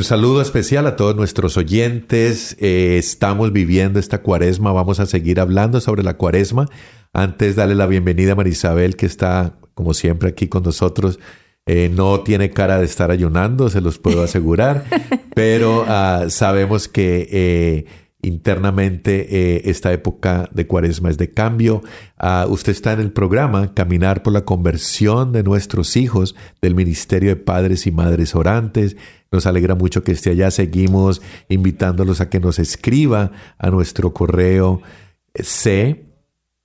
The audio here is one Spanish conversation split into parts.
Un saludo especial a todos nuestros oyentes. Eh, estamos viviendo esta cuaresma. Vamos a seguir hablando sobre la cuaresma. Antes, darle la bienvenida a Marisabel, que está, como siempre, aquí con nosotros. Eh, no tiene cara de estar ayunando, se los puedo asegurar, pero ah, sabemos que eh, internamente eh, esta época de cuaresma es de cambio. Ah, usted está en el programa Caminar por la conversión de nuestros hijos del Ministerio de Padres y Madres Orantes. Nos alegra mucho que esté allá. Seguimos invitándolos a que nos escriba a nuestro correo c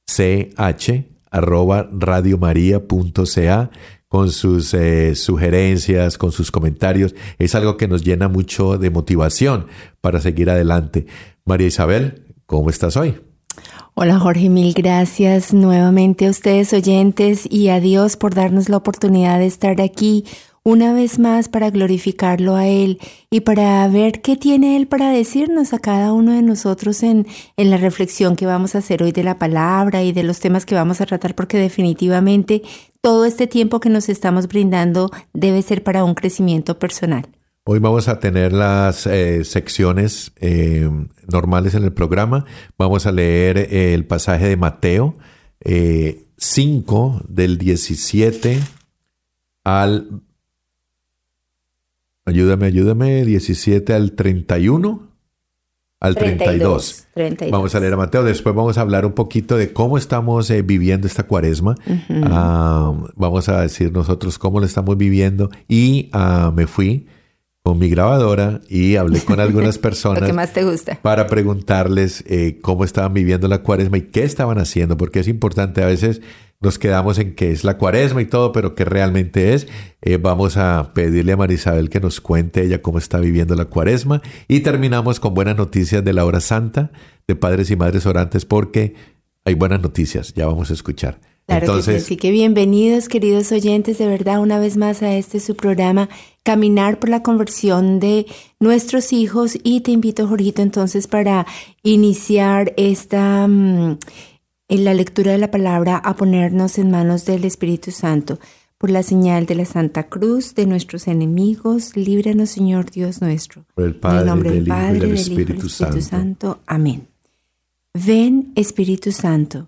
ch arroba radiomaria.ca con sus eh, sugerencias, con sus comentarios. Es algo que nos llena mucho de motivación para seguir adelante. María Isabel, ¿cómo estás hoy? Hola Jorge, mil gracias nuevamente a ustedes oyentes y a Dios por darnos la oportunidad de estar aquí una vez más para glorificarlo a Él y para ver qué tiene Él para decirnos a cada uno de nosotros en, en la reflexión que vamos a hacer hoy de la palabra y de los temas que vamos a tratar, porque definitivamente todo este tiempo que nos estamos brindando debe ser para un crecimiento personal. Hoy vamos a tener las eh, secciones eh, normales en el programa. Vamos a leer eh, el pasaje de Mateo eh, 5 del 17 al... Ayúdame, ayúdame, 17 al 31 al 32. 32. Vamos a leer a Mateo. Después vamos a hablar un poquito de cómo estamos eh, viviendo esta cuaresma. Ah, vamos a decir nosotros cómo lo estamos viviendo. Y ah, me fui con mi grabadora y hablé con algunas Lo personas que más te gusta. para preguntarles eh, cómo estaban viviendo la cuaresma y qué estaban haciendo, porque es importante, a veces nos quedamos en que es la cuaresma y todo, pero qué realmente es. Eh, vamos a pedirle a Marisabel que nos cuente ella cómo está viviendo la cuaresma y terminamos con buenas noticias de la hora santa de padres y madres orantes, porque hay buenas noticias, ya vamos a escuchar. Claro que sí, Entonces, así que bienvenidos queridos oyentes de verdad una vez más a este su programa Caminar por la conversión de nuestros hijos y te invito Jorgito entonces para iniciar esta mm, en la lectura de la palabra a ponernos en manos del Espíritu Santo por la señal de la Santa Cruz de nuestros enemigos. Líbranos Señor Dios nuestro. Por el en Padre, el nombre del Padre del y del Espíritu Espíritu Santo. Santo. Amén. Ven Espíritu Santo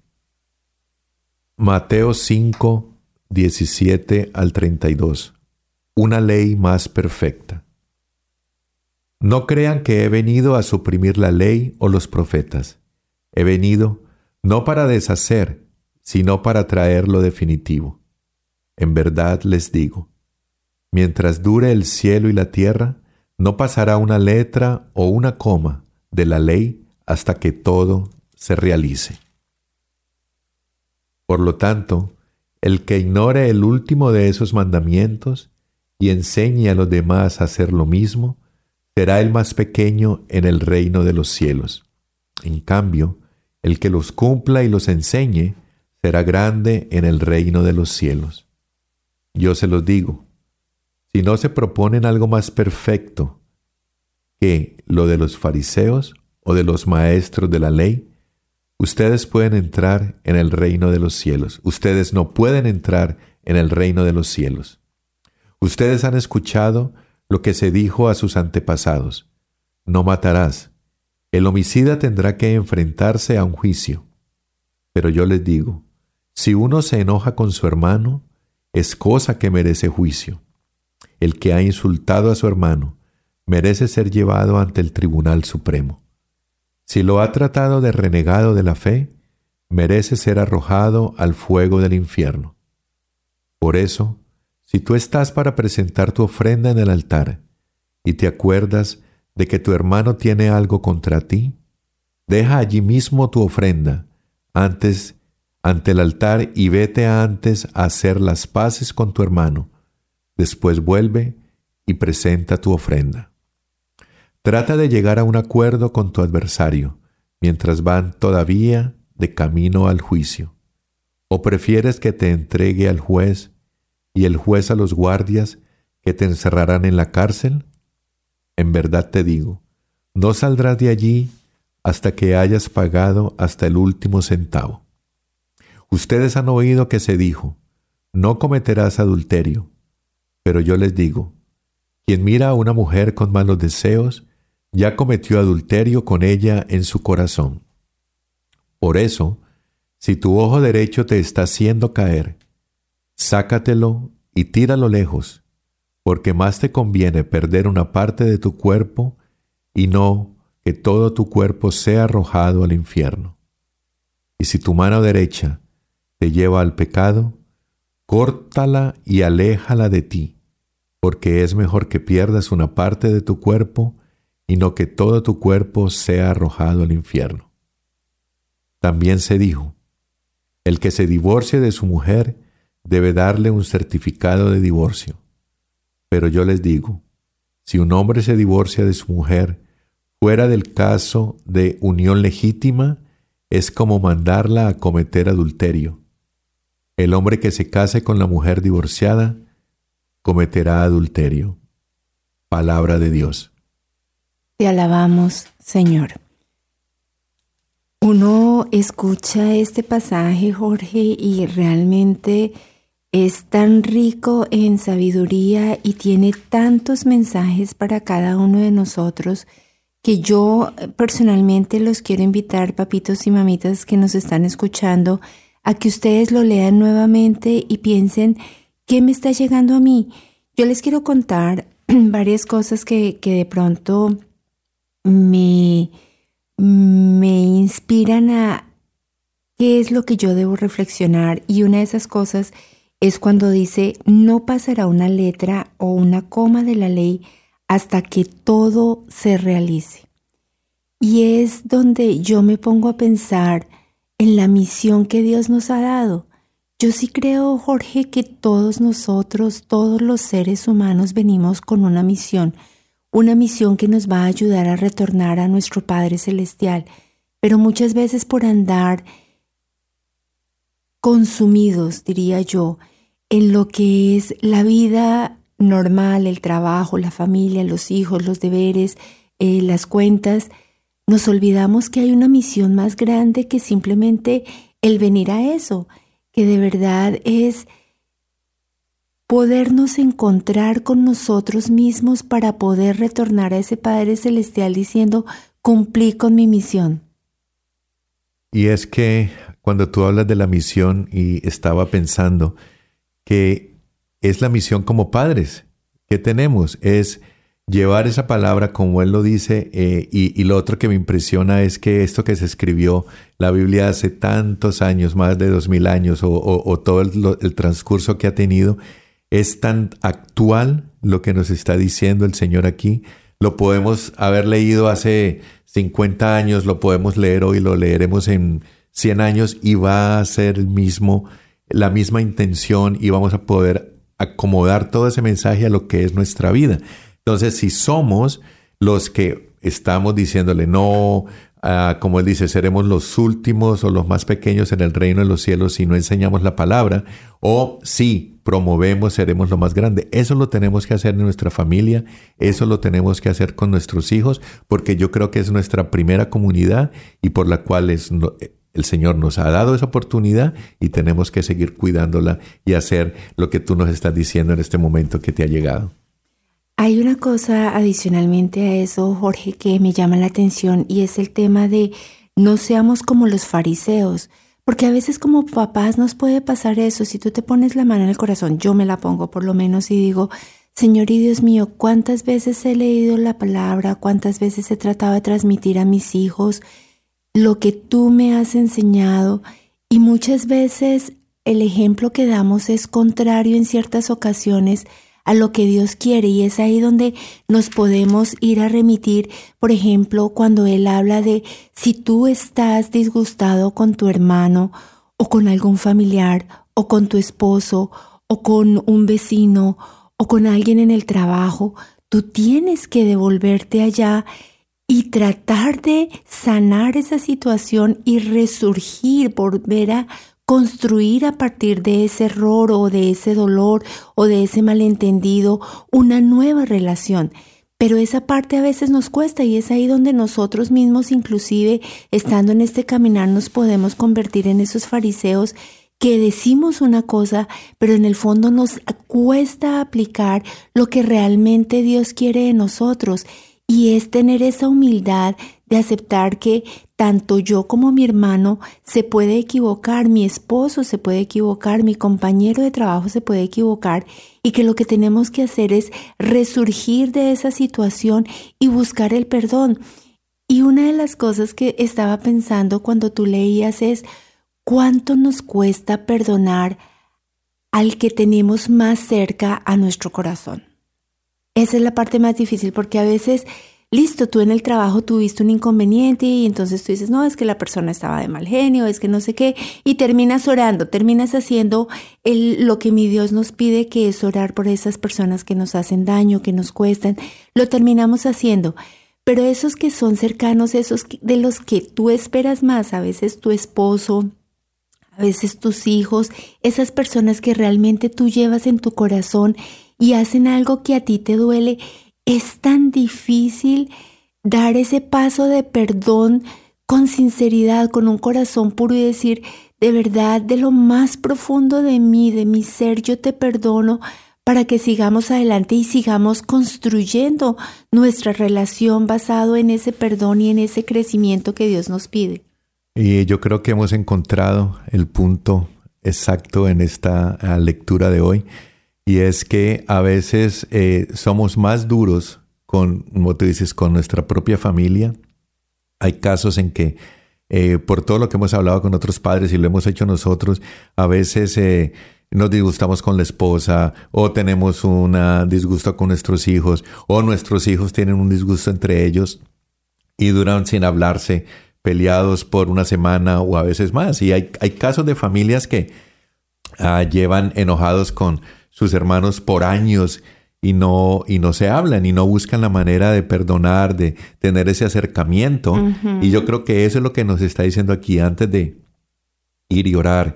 Mateo 5, 17 al 32. Una ley más perfecta. No crean que he venido a suprimir la ley o los profetas. He venido no para deshacer, sino para traer lo definitivo. En verdad les digo, mientras dure el cielo y la tierra, no pasará una letra o una coma de la ley hasta que todo se realice. Por lo tanto, el que ignore el último de esos mandamientos y enseñe a los demás a hacer lo mismo, será el más pequeño en el reino de los cielos. En cambio, el que los cumpla y los enseñe será grande en el reino de los cielos. Yo se los digo, si no se proponen algo más perfecto que lo de los fariseos o de los maestros de la ley, ustedes pueden entrar en el reino de los cielos. Ustedes no pueden entrar en el reino de los cielos. Ustedes han escuchado lo que se dijo a sus antepasados. No matarás. El homicida tendrá que enfrentarse a un juicio. Pero yo les digo, si uno se enoja con su hermano, es cosa que merece juicio. El que ha insultado a su hermano merece ser llevado ante el Tribunal Supremo. Si lo ha tratado de renegado de la fe, merece ser arrojado al fuego del infierno. Por eso, si tú estás para presentar tu ofrenda en el altar y te acuerdas de que tu hermano tiene algo contra ti, deja allí mismo tu ofrenda antes ante el altar y vete antes a hacer las paces con tu hermano. Después vuelve y presenta tu ofrenda. Trata de llegar a un acuerdo con tu adversario mientras van todavía de camino al juicio. ¿O prefieres que te entregue al juez y el juez a los guardias que te encerrarán en la cárcel? En verdad te digo, no saldrás de allí hasta que hayas pagado hasta el último centavo. Ustedes han oído que se dijo, no cometerás adulterio, pero yo les digo, quien mira a una mujer con malos deseos, ya cometió adulterio con ella en su corazón. Por eso, si tu ojo derecho te está haciendo caer, sácatelo y tíralo lejos, porque más te conviene perder una parte de tu cuerpo y no que todo tu cuerpo sea arrojado al infierno. Y si tu mano derecha te lleva al pecado, córtala y aléjala de ti, porque es mejor que pierdas una parte de tu cuerpo y no que todo tu cuerpo sea arrojado al infierno. También se dijo, el que se divorcie de su mujer debe darle un certificado de divorcio. Pero yo les digo, si un hombre se divorcia de su mujer fuera del caso de unión legítima, es como mandarla a cometer adulterio. El hombre que se case con la mujer divorciada cometerá adulterio. Palabra de Dios. Te alabamos, Señor. Uno escucha este pasaje, Jorge, y realmente es tan rico en sabiduría y tiene tantos mensajes para cada uno de nosotros que yo personalmente los quiero invitar, papitos y mamitas que nos están escuchando, a que ustedes lo lean nuevamente y piensen, ¿qué me está llegando a mí? Yo les quiero contar varias cosas que, que de pronto me, me inspiran a qué es lo que yo debo reflexionar y una de esas cosas es cuando dice no pasará una letra o una coma de la ley hasta que todo se realice. Y es donde yo me pongo a pensar en la misión que Dios nos ha dado. Yo sí creo, Jorge, que todos nosotros, todos los seres humanos venimos con una misión, una misión que nos va a ayudar a retornar a nuestro Padre Celestial, pero muchas veces por andar consumidos, diría yo, en lo que es la vida normal, el trabajo, la familia, los hijos, los deberes, eh, las cuentas, nos olvidamos que hay una misión más grande que simplemente el venir a eso, que de verdad es podernos encontrar con nosotros mismos para poder retornar a ese Padre Celestial diciendo, cumplí con mi misión. Y es que cuando tú hablas de la misión y estaba pensando, que es la misión como padres que tenemos, es llevar esa palabra como Él lo dice, eh, y, lo otro que me impresiona es que esto que se escribió, la Biblia hace tantos años, más de dos mil años, o, todo el, el, transcurso que ha tenido, es tan actual lo que nos está diciendo el Señor aquí. Lo podemos haber leído hace 50 años, lo podemos leer hoy, lo leeremos en 100 años y va a ser el mismo la misma intención y vamos a poder acomodar todo ese mensaje a lo que es nuestra vida. Entonces, si somos los que estamos diciéndole no, como él dice, seremos los últimos o los más pequeños en el reino de los cielos si no enseñamos la palabra, o si promovemos, seremos lo más grande. Eso lo tenemos que hacer en nuestra familia, eso lo tenemos que hacer con nuestros hijos, porque yo creo que es nuestra primera comunidad y por la cual es, el Señor nos ha dado esa oportunidad y tenemos que seguir cuidándola y hacer lo que tú nos estás diciendo en este momento que te ha llegado. Hay una cosa adicionalmente a eso, Jorge, que me llama la atención y es el tema de no seamos como los fariseos. Porque a veces como papás nos puede pasar eso. Si tú te pones la mano en el corazón, yo me la pongo por lo menos y digo, Señor y Dios mío, ¿cuántas veces he leído la palabra? ¿Cuántas veces he tratado de transmitir a mis hijos lo que tú me has enseñado? Y muchas veces el ejemplo que damos es contrario en ciertas ocasiones a lo que Dios quiere y es ahí donde nos podemos ir a remitir, por ejemplo, cuando Él habla de si tú estás disgustado con tu hermano o con algún familiar o con tu esposo o con un vecino o con alguien en el trabajo, tú tienes que devolverte allá y tratar de sanar esa situación y resurgir, volver a construir a partir de ese error o de ese dolor o de ese malentendido una nueva relación. Pero esa parte a veces nos cuesta y es ahí donde nosotros mismos, inclusive estando en este caminar, nos podemos convertir en esos fariseos que decimos una cosa, pero en el fondo nos cuesta aplicar lo que realmente Dios quiere de nosotros. Y es tener esa humildad de aceptar que tanto yo como mi hermano se puede equivocar, mi esposo se puede equivocar, mi compañero de trabajo se puede equivocar y que lo que tenemos que hacer es resurgir de esa situación y buscar el perdón. Y una de las cosas que estaba pensando cuando tú leías es cuánto nos cuesta perdonar al que tenemos más cerca a nuestro corazón. Esa es la parte más difícil porque a veces listo, tú en el trabajo tuviste un inconveniente y entonces tú dices, no, es que la persona estaba de mal genio, es que no sé qué, y terminas orando, terminas haciendo el, lo que mi Dios nos pide, que es orar por esas personas que nos hacen daño, que nos cuestan, lo terminamos haciendo. Pero esos que son cercanos, esos de los que tú esperas más, a veces tu esposo, a veces tus hijos, esas personas que realmente tú llevas en tu corazón y hacen algo que a ti te duele, es tan difícil dar ese paso de perdón con sinceridad, con un corazón puro y decir, de verdad, de lo más profundo de mí, de mi ser, yo te perdono para que sigamos adelante y sigamos construyendo nuestra relación basado en ese perdón y en ese crecimiento que Dios nos pide. Y yo creo que hemos encontrado el punto exacto en esta ah, lectura de hoy y es que a veces eh, somos más duros con, como tú dices, con nuestra propia familia. Hay casos en que, eh, por todo lo que hemos hablado con otros padres y lo hemos hecho nosotros, a veces eh, nos disgustamos con la esposa o tenemos un disgusto con nuestros hijos o nuestros hijos tienen un disgusto entre ellos y duran sin hablarse, peleados por una semana o a veces más. Y hay, hay casos de familias que ah, llevan enojados con sus hermanos por años y no, y no se hablan y no buscan la manera de perdonar, de tener ese acercamiento. Y yo creo que eso es lo que nos está diciendo aquí antes de ir y orar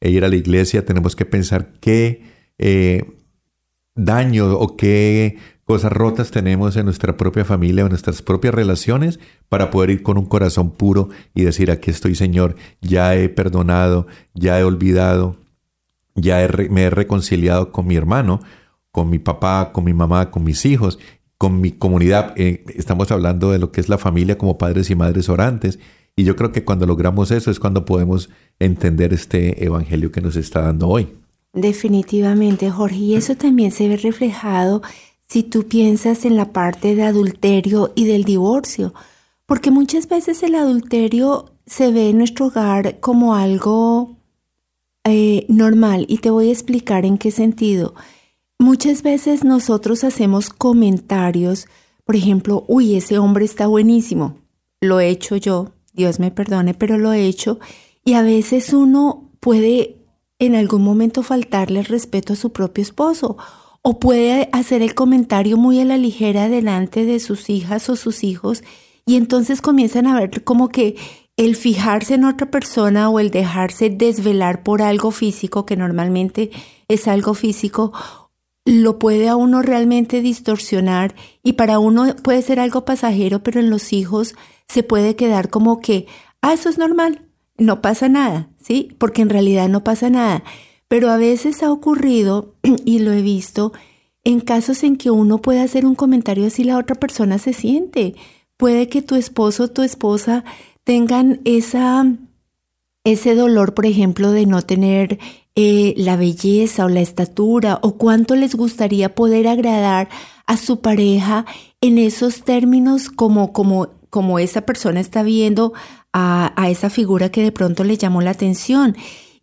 e ir a la iglesia. Tenemos que pensar qué eh, daño o qué cosas rotas tenemos en nuestra propia familia o en nuestras propias relaciones para poder ir con un corazón puro y decir, aquí estoy Señor, ya he perdonado, ya he olvidado, ya me he reconciliado con mi hermano, con mi papá, con mi mamá, con mis hijos, con mi comunidad. Eh, estamos hablando de lo que es la familia como padres y madres orantes. Y yo creo que cuando logramos eso es cuando podemos entender este evangelio que nos está dando hoy. Definitivamente, Jorge. Y eso también se ve reflejado si tú piensas en la parte de adulterio y del divorcio. Porque muchas veces el adulterio se ve en nuestro hogar como algo eh, normal y te voy a explicar en qué sentido. Muchas veces nosotros hacemos comentarios, por ejemplo, uy, ese hombre está buenísimo. Lo he hecho yo, Dios me perdone, pero lo he hecho. Y a veces uno puede en algún momento faltarle el respeto a su propio esposo o puede hacer el comentario muy a la ligera delante de sus hijas o sus hijos y entonces comienzan a ver como que el fijarse en otra persona o el dejarse desvelar por algo físico, que normalmente es algo físico, lo puede a uno realmente distorsionar y para uno puede ser algo pasajero, pero en los hijos se puede quedar como que, ah, eso es normal, no pasa nada, ¿sí? Porque en realidad no pasa nada. Pero a veces ha ocurrido, y lo he visto, en casos en que uno puede hacer un comentario así la otra persona se siente. Puede que tu esposo o tu esposa tengan esa, ese dolor, por ejemplo, de no tener eh, la belleza o la estatura o cuánto les gustaría poder agradar a su pareja en esos términos como, como, como esa persona está viendo a, a esa figura que de pronto le llamó la atención.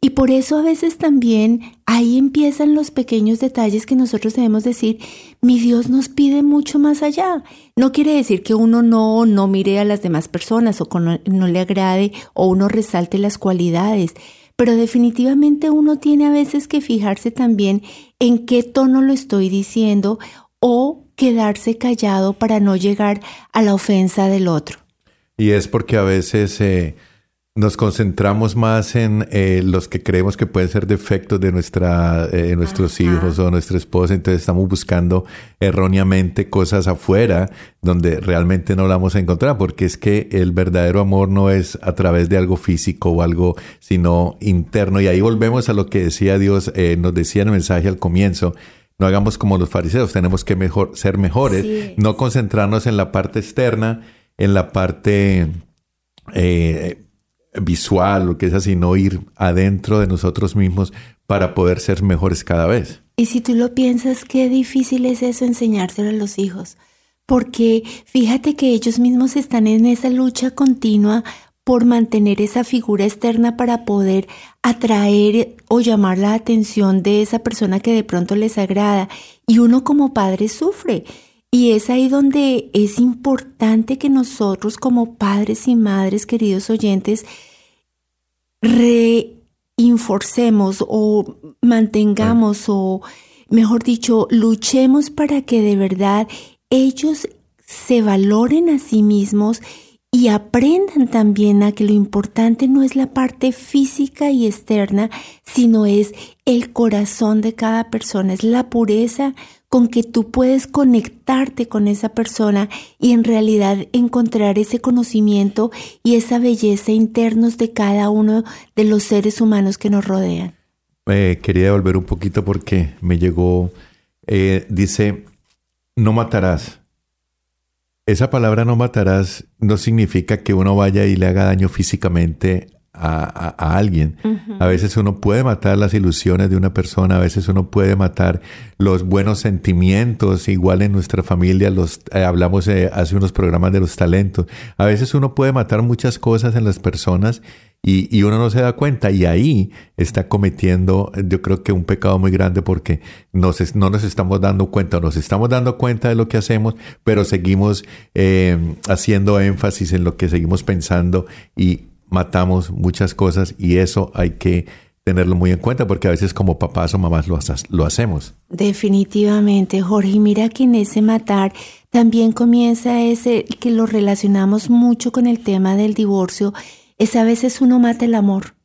Y por eso a veces también ahí empiezan los pequeños detalles que nosotros debemos decir, mi Dios nos pide mucho más allá. No quiere decir que uno no, no mire a las demás personas o no, no le agrade o uno resalte las cualidades, pero definitivamente uno tiene a veces que fijarse también en qué tono lo estoy diciendo o quedarse callado para no llegar a la ofensa del otro. Y es porque a veces eh, nos concentramos más en eh, los que creemos que pueden ser defectos de nuestra, eh, nuestros hijos o nuestra esposa, entonces estamos buscando erróneamente cosas afuera donde realmente no la vamos a encontrar, porque es que el verdadero amor no es a través de algo físico o algo, sino interno. Y ahí volvemos a lo que decía Dios, eh, nos decía en el mensaje al comienzo, no hagamos como los fariseos, tenemos que mejor, ser mejores, Sí. no concentrarnos en la parte externa, en la parte eh, visual, lo que es así, no ir adentro de nosotros mismos para poder ser mejores cada vez. Y si tú lo piensas, qué difícil es eso enseñárselo a los hijos. Porque fíjate que ellos mismos están en esa lucha continua por mantener esa figura externa para poder atraer o llamar la atención de esa persona que de pronto les agrada. Y uno como padre sufre. Y es ahí donde es importante que nosotros como padres y madres, queridos oyentes, reinforcemos o mantengamos o, mejor dicho, luchemos para que de verdad ellos se valoren a sí mismos y aprendan también a que lo importante no es la parte física y externa, sino es el corazón de cada persona, es la pureza con que tú puedes conectarte con esa persona y en realidad encontrar ese conocimiento y esa belleza internos de cada uno de los seres humanos que nos rodean. Eh, quería devolver un poquito porque me llegó, eh, dice, no matarás. Esa palabra no matarás no significa que uno vaya y le haga daño físicamente a, alguien. A veces uno puede matar las ilusiones de una persona, a veces uno puede matar los buenos sentimientos, igual en nuestra familia, los eh, hablamos eh, hace unos programas de los talentos. A veces uno puede matar muchas cosas en las personas y, y uno no se da cuenta y ahí está cometiendo yo creo que un pecado muy grande porque nos no nos estamos dando cuenta, nos estamos dando cuenta de lo que hacemos, pero seguimos eh, haciendo énfasis en lo que seguimos pensando y matamos muchas cosas y eso hay que tenerlo muy en cuenta porque a veces como papás o mamás lo, hacemos. Definitivamente, Jorge. Mira que en ese matar también comienza ese que lo relacionamos mucho con el tema del divorcio. Es a veces uno mata el amor.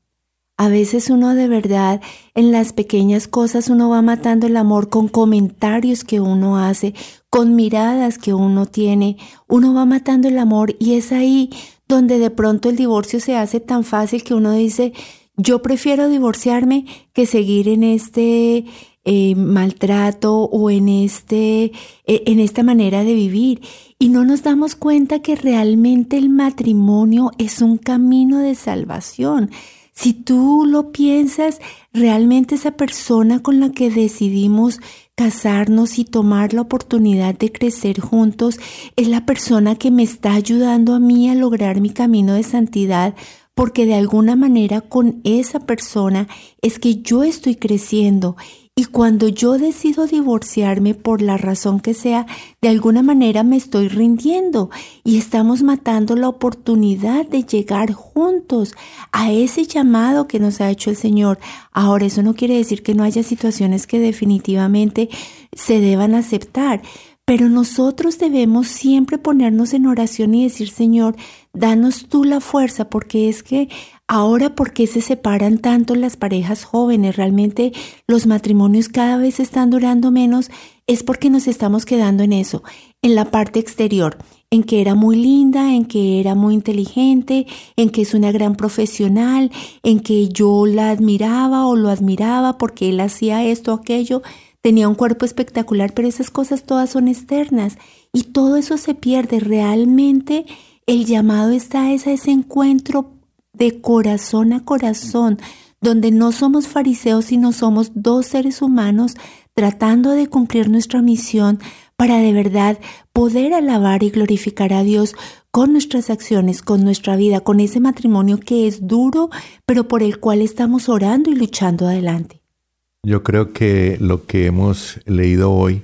A veces uno de verdad en las pequeñas cosas uno va matando el amor con comentarios que uno hace, con miradas que uno tiene. Uno va matando el amor y es ahí donde de pronto el divorcio se hace tan fácil que uno dice, yo prefiero divorciarme que seguir en este eh, maltrato o en este eh, en esta manera de vivir y no nos damos cuenta que realmente el matrimonio es un camino de salvación. Si tú lo piensas, realmente esa persona con la que decidimos casarnos y tomar la oportunidad de crecer juntos es la persona que me está ayudando a mí a lograr mi camino de santidad porque de alguna manera con esa persona es que yo estoy creciendo y cuando yo decido divorciarme por la razón que sea, de alguna manera me estoy rindiendo y estamos matando la oportunidad de llegar juntos a ese llamado que nos ha hecho el Señor. Ahora, eso no quiere decir que no haya situaciones que definitivamente se deban aceptar, pero nosotros debemos siempre ponernos en oración y decir, Señor, danos tú la fuerza, porque es que ahora, ¿por qué se separan tanto las parejas jóvenes? Realmente los matrimonios cada vez están durando menos, es porque nos estamos quedando en eso, en la parte exterior en que era muy linda, en que era muy inteligente, en que es una gran profesional, en que yo la admiraba o lo admiraba porque él hacía esto aquello, tenía un cuerpo espectacular, pero esas cosas todas son externas y todo eso se pierde. Realmente el llamado está a ese encuentro de corazón a corazón, donde no somos fariseos, sino somos dos seres humanos tratando de cumplir nuestra misión para de verdad poder alabar y glorificar a Dios con nuestras acciones, con nuestra vida, con ese matrimonio que es duro, pero por el cual estamos orando y luchando adelante. Yo creo que lo que hemos leído hoy,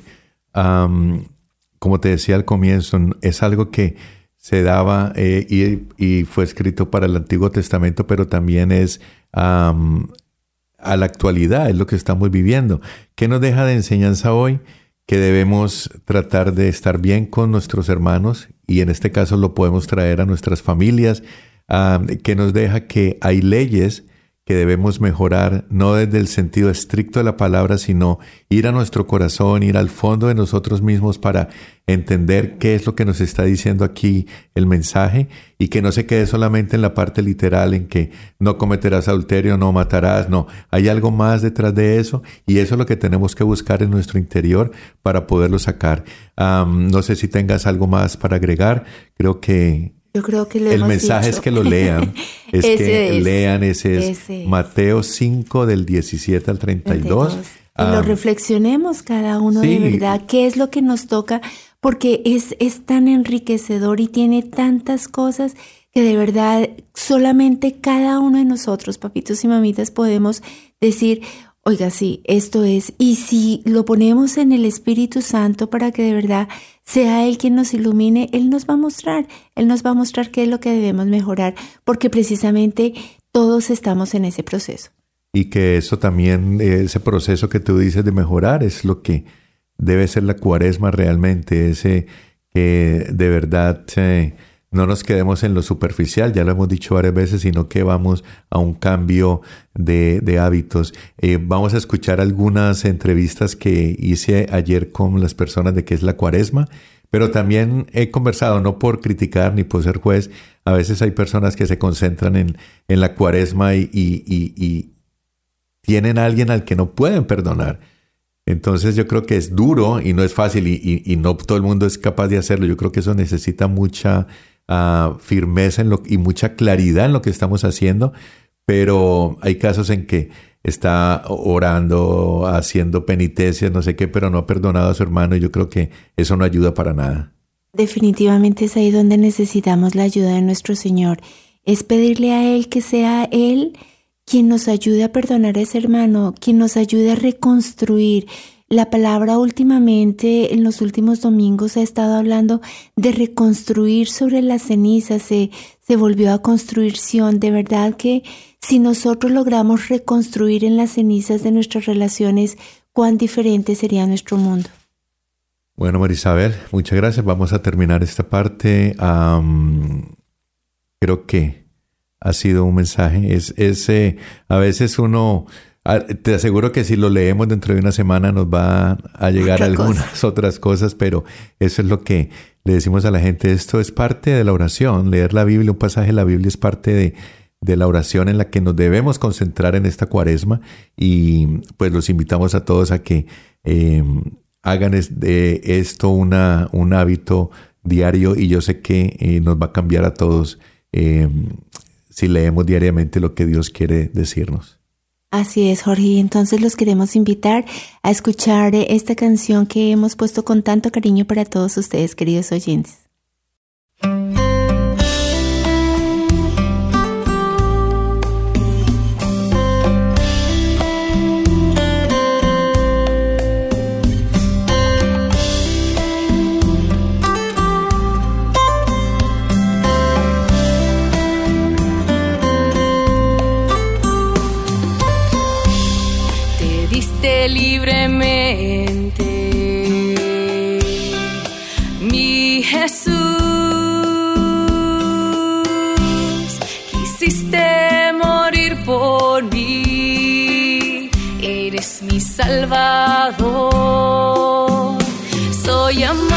como te decía al comienzo, es algo que se daba eh, y, fue escrito para el Antiguo Testamento, pero también es a la actualidad, es lo que estamos viviendo. ¿Qué nos deja de enseñanza hoy? que debemos tratar de estar bien con nuestros hermanos y en este caso lo podemos traer a nuestras familias, ah, que nos deja que hay leyes que debemos mejorar, no desde el sentido estricto de la palabra, sino ir a nuestro corazón, ir al fondo de nosotros mismos para entender qué es lo que nos está diciendo aquí el mensaje y que no se quede solamente en la parte literal en que no cometerás adulterio, no matarás, no, hay algo más detrás de eso y eso es lo que tenemos que buscar en nuestro interior para poderlo sacar. no sé si tengas algo más para agregar, creo que yo creo que El mensaje es que lo lean. Es que lean ese es Mateo 5 del 17 al 32. Y lo reflexionemos cada uno de verdad, qué es lo que nos toca, porque es, es tan enriquecedor y tiene tantas cosas que de verdad solamente cada uno de nosotros, papitos y mamitas, podemos decir, Oiga, sí, esto es. Y si lo ponemos en el Espíritu Santo para que de verdad sea Él quien nos ilumine, Él nos va a mostrar, Él nos va a mostrar qué es lo que debemos mejorar, porque precisamente todos estamos en ese proceso. Y que eso también, ese proceso que tú dices de mejorar, es lo que debe ser la cuaresma realmente, ese que de verdad... Eh, no nos quedemos en lo superficial, ya lo hemos dicho varias veces, sino que vamos a un cambio de, hábitos. Eh, vamos a escuchar algunas entrevistas que hice ayer con las personas de qué es la cuaresma, pero también he conversado, no por criticar ni por ser juez, a veces hay personas que se concentran en, en la cuaresma y, y, tienen a alguien al que no pueden perdonar. Entonces yo creo que es duro y no es fácil y, no todo el mundo es capaz de hacerlo. Yo creo que eso necesita mucha firmeza en lo, y mucha claridad en lo que estamos haciendo, pero hay casos en que está orando, haciendo penitencias, no sé qué, pero no ha perdonado a su hermano y yo creo que eso no ayuda para nada. Definitivamente es ahí donde necesitamos la ayuda de nuestro Señor. Es pedirle a Él que sea Él quien nos ayude a perdonar a ese hermano, quien nos ayude a reconstruir. La palabra últimamente, en los últimos domingos, ha estado hablando de reconstruir sobre las cenizas, se, se volvió a construcción. De verdad que si nosotros logramos reconstruir en las cenizas de nuestras relaciones, cuán diferente sería nuestro mundo. Bueno, Marisabel, muchas gracias. Vamos a terminar esta parte. creo que ha sido un mensaje. Es, eh, a veces uno te aseguro que si lo leemos dentro de una semana nos va a llegar algunas otras cosas, pero eso es lo que le decimos a la gente. Esto es parte de la oración. Leer la Biblia, un pasaje de la Biblia es parte de, de la oración en la que nos debemos concentrar en esta cuaresma y pues los invitamos a todos a que em, hagan de esto una, un hábito diario y yo sé que eh, nos va a cambiar a todos em, si leemos diariamente lo que Dios quiere decirnos. Así es, Jorge. Entonces los queremos invitar a escuchar esta canción que hemos puesto con tanto cariño para todos ustedes, queridos oyentes. Salvador, soy amado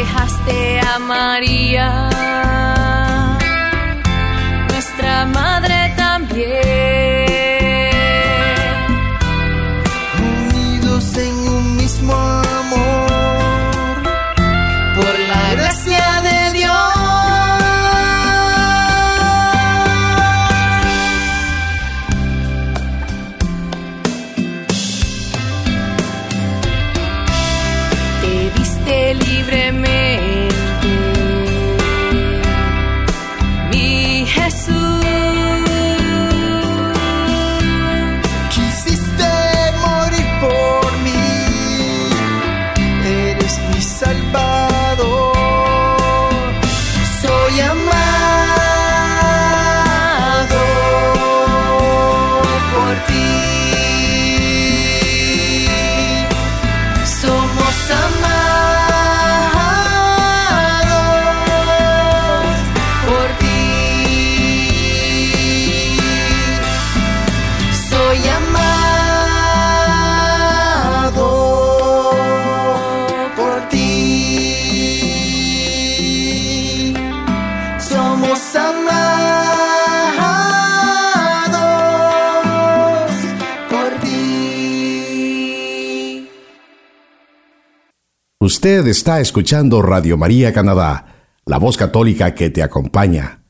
dejaste a María, nuestra madre también. Usted está escuchando Radio María Canadá, la voz católica que te acompaña.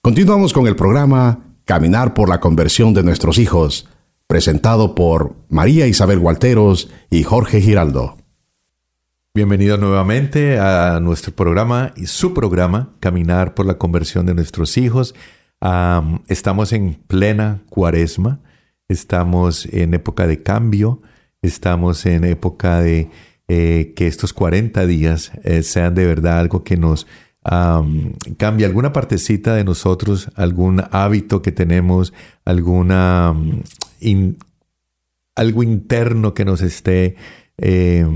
Continuamos con el programa Caminar por la conversión de nuestros hijos, presentado por María Isabel Gualteros y Jorge Giraldo. Bienvenido nuevamente a nuestro programa y su programa, Caminar por la conversión de nuestros hijos. Am, estamos en plena cuaresma, estamos en época de cambio, estamos en época de eh, que estos 40 días eh, sean de verdad algo que nos am, cambie alguna partecita de nosotros, algún hábito que tenemos, alguna algo interno que nos esté eh,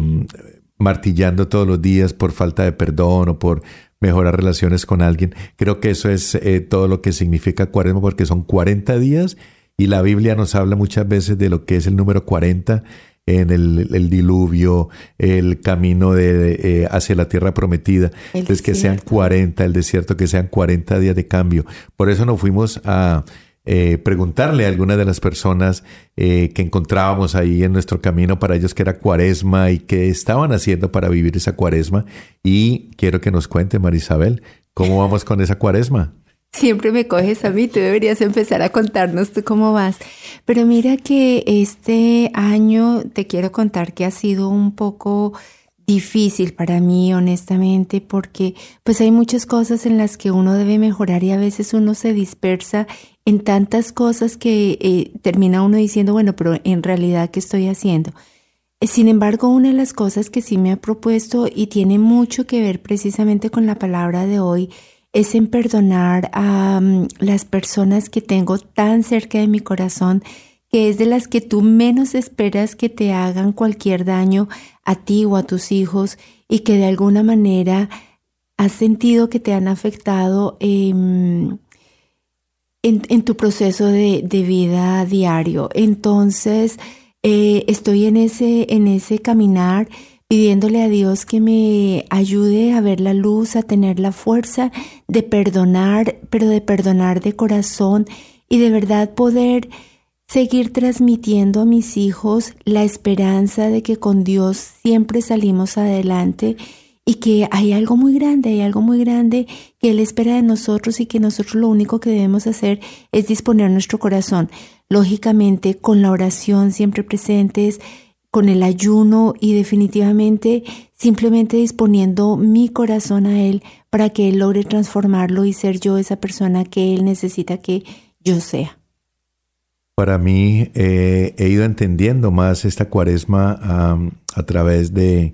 martillando todos los días por falta de perdón o por mejorar relaciones con alguien. Creo que eso es eh, todo lo que significa cuaresma porque son 40 días y la Biblia nos habla muchas veces de lo que es el número 40 en el, el diluvio, el camino de, eh, hacia la tierra prometida. El Entonces que sean desierto. 40, el desierto, que sean 40 días de cambio. Por eso nos fuimos a eh, preguntarle a algunas de las personas eh, que encontrábamos ahí en nuestro camino para ellos que era cuaresma y qué estaban haciendo para vivir esa cuaresma. Y quiero que nos cuente, Marisabel, cómo vamos con esa cuaresma. Siempre me coges a mí, tú deberías empezar a contarnos tú cómo vas. Pero mira que este año te quiero contar que ha sido un poco difícil para mí, honestamente, porque pues hay muchas cosas en las que uno debe mejorar y a veces uno se dispersa en tantas cosas que eh, termina uno diciendo, bueno, pero en realidad, ¿qué estoy haciendo? Eh, Sin embargo, una de las cosas que sí me ha propuesto y tiene mucho que ver precisamente con la palabra de hoy es en perdonar a mm, las personas que tengo tan cerca de mi corazón, que es de las que tú menos esperas que te hagan cualquier daño a ti o a tus hijos y que de alguna manera has sentido que te han afectado em, en, tu proceso de, de vida diario. Entonces, eh, estoy en ese, en ese caminar, pidiéndole a Dios que me ayude a ver la luz, a tener la fuerza de perdonar, pero de perdonar de corazón y de verdad poder seguir transmitiendo a mis hijos la esperanza de que con Dios siempre salimos adelante y que hay algo muy grande, hay algo muy grande que Él espera de nosotros y que nosotros lo único que debemos hacer es disponer nuestro corazón. Lógicamente, con la oración siempre presentes, con el ayuno y definitivamente simplemente disponiendo mi corazón a Él para que Él logre transformarlo y ser yo esa persona que Él necesita que yo sea. Para mí eh, he ido entendiendo más esta cuaresma a través de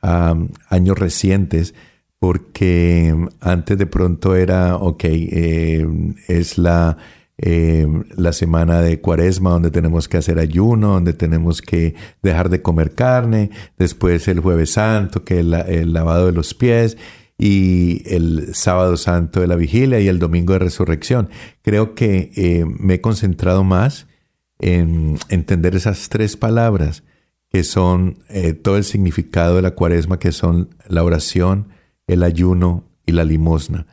años recientes, porque antes de pronto era, ok, eh, es la, eh, la semana de cuaresma donde tenemos que hacer ayuno, donde tenemos que dejar de comer carne, después el jueves santo, que es el lavado de los pies, y el sábado santo de la vigilia y el domingo de resurrección. Creo que eh, me he concentrado más en entender esas tres palabras que son eh, todo el significado de la cuaresma, que son la oración, el ayuno y la limosna.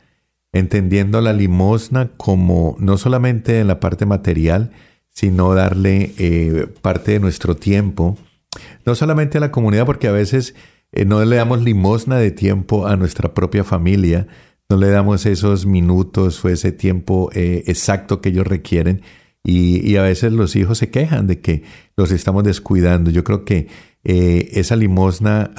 Entendiendo la limosna como no solamente en la parte material, sino darle eh, parte de nuestro tiempo, no solamente a la comunidad, porque a veces eh, no le damos limosna de tiempo a nuestra propia familia, no le damos esos minutos o ese tiempo exacto que ellos requieren, y, a veces los hijos se quejan de que los estamos descuidando. Yo creo que eh, esa limosna,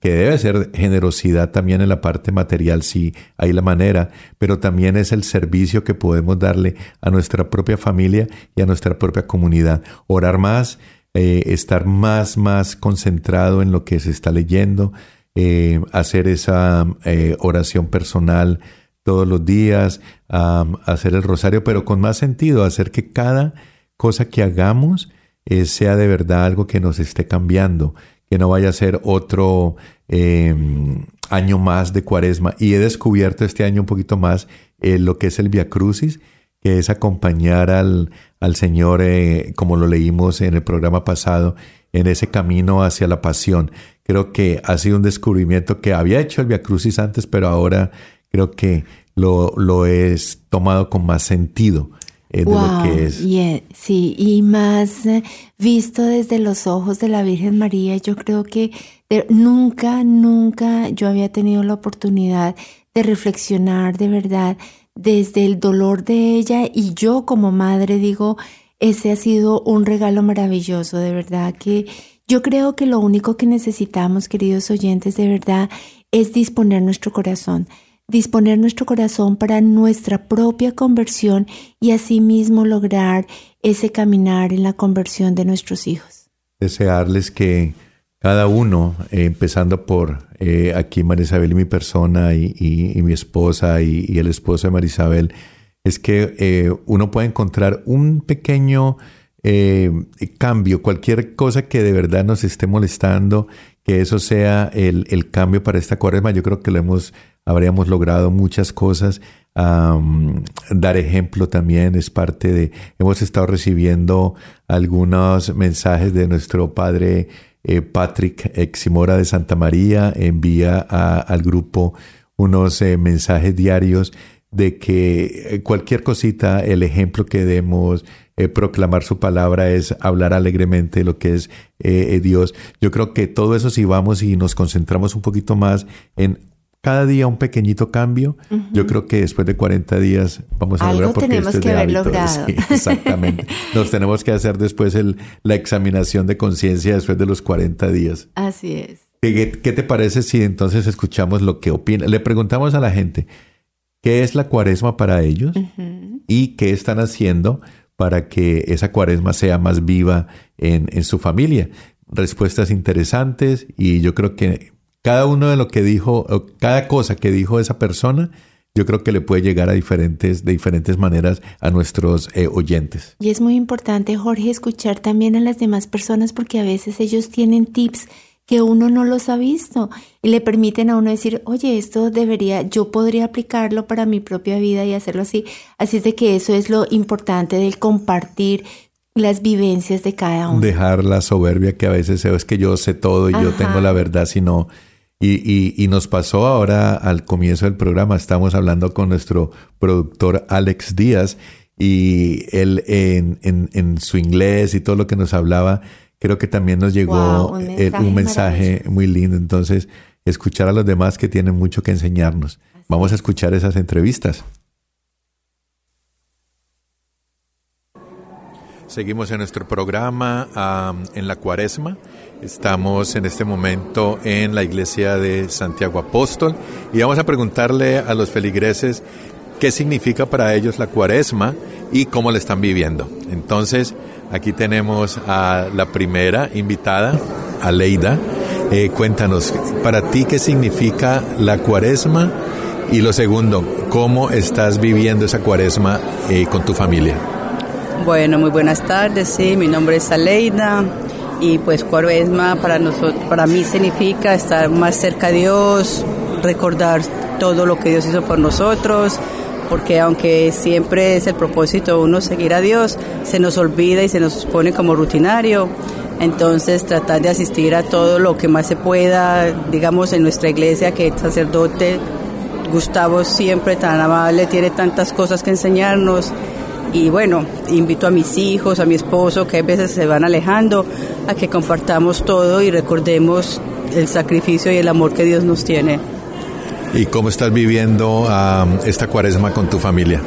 que debe ser generosidad también en la parte material, si hay la manera, pero también es el servicio que podemos darle a nuestra propia familia y a nuestra propia comunidad. Orar más, eh, estar más, más concentrado en lo que se está leyendo, eh, hacer esa oración personal todos los días, hacer el rosario, pero con más sentido, hacer que cada cosa que hagamos eh, sea de verdad algo que nos esté cambiando, que no vaya a ser otro em, año más de cuaresma. Y he descubierto este año un poquito más eh, lo que es el Via Crucis, que es acompañar al, al Señor, eh, como lo leímos en el programa pasado, en ese camino hacia la pasión. Creo que ha sido un descubrimiento que había hecho el Via Crucis antes, pero ahora creo que lo, lo es tomado con más sentido. Eh, de lo que es. sí, y más eh, visto desde los ojos de la Virgen María, yo creo que nunca, nunca yo había tenido la oportunidad de reflexionar de verdad desde el dolor de ella y yo como madre digo, ese ha sido un regalo maravilloso, de verdad que yo creo que lo único que necesitamos, queridos oyentes, de verdad, es disponer nuestro corazón disponer nuestro corazón para nuestra propia conversión y asimismo lograr ese caminar en la conversión de nuestros hijos. Desearles que cada uno, eh, empezando por eh, aquí Marisabel y mi persona y, mi esposa y, el esposo de Marisabel, es que eh, uno pueda encontrar un pequeño cambio, cualquier cosa que de verdad nos esté molestando, que eso sea el, el cambio para esta cuaresma. Yo creo que lo hemos habríamos logrado muchas cosas. dar ejemplo también es parte de, hemos estado recibiendo algunos mensajes de nuestro padre eh, Patrick Eximora de Santa María, envía al grupo unos eh, mensajes diarios de que eh, cualquier cosita, el ejemplo que demos, proclamar su palabra es hablar alegremente lo que es Dios. Yo creo que todo eso si vamos y nos concentramos un poquito más en cada día un pequeñito cambio. Yo creo que después de 40 días vamos a lograr porque tenemos que haber logrado. exactamente. Nos tenemos que hacer después el, la examinación de conciencia después de los 40 días. Así es. ¿Qué, te parece si entonces escuchamos lo que opina? Le preguntamos a la gente qué es la cuaresma para ellos y qué están haciendo para que esa cuaresma sea más viva en, en su familia. Respuestas interesantes y yo creo que cada uno de lo que dijo, cada cosa que dijo esa persona, yo creo que le puede llegar a diferentes, de diferentes maneras a nuestros eh, oyentes. Y es muy importante, Jorge, escuchar también a las demás personas porque a veces ellos tienen tips que uno no los ha visto y le permiten a uno decir, oye, esto debería, yo podría aplicarlo para mi propia vida y hacerlo así. Así es de que eso es lo importante del compartir las vivencias de cada uno. Dejar la soberbia que a veces es que yo sé todo y yo tengo la verdad, sino... Y, y, y, nos pasó ahora al comienzo del programa, estamos hablando con nuestro productor Alex Díaz y él en, en, en su inglés y todo lo que nos hablaba, creo que también nos llegó un eh, mensaje, un mensaje muy lindo. Entonces, escuchar a los demás que tienen mucho que enseñarnos. Vamos a escuchar esas entrevistas. Seguimos en nuestro programa um, en la cuaresma. Estamos en este momento en la iglesia de Santiago Apóstol y vamos a preguntarle a los feligreses qué significa para ellos la cuaresma y cómo la están viviendo. Entonces, aquí tenemos a la primera invitada, Aleida. Eh, cuéntanos, para ti, ¿qué significa la cuaresma? Y lo segundo, ¿cómo estás viviendo esa cuaresma eh, con tu familia? Bueno, muy buenas tardes, sí, mi nombre es Aleida y pues cuaresma para, nosotros, para mí significa estar más cerca de Dios, recordar todo lo que Dios hizo por nosotros, porque aunque siempre es el propósito uno seguir a Dios, se nos olvida y se nos pone como rutinario. Entonces tratar de asistir a todo lo que más se pueda, digamos en nuestra iglesia que el sacerdote Gustavo siempre tan amable, tiene tantas cosas que enseñarnos y bueno, invito a mis hijos, a mi esposo, que a veces se van alejando, a que compartamos todo y recordemos el sacrificio y el amor que Dios nos tiene. ¿Y cómo estás viviendo um, esta cuaresma con tu familia?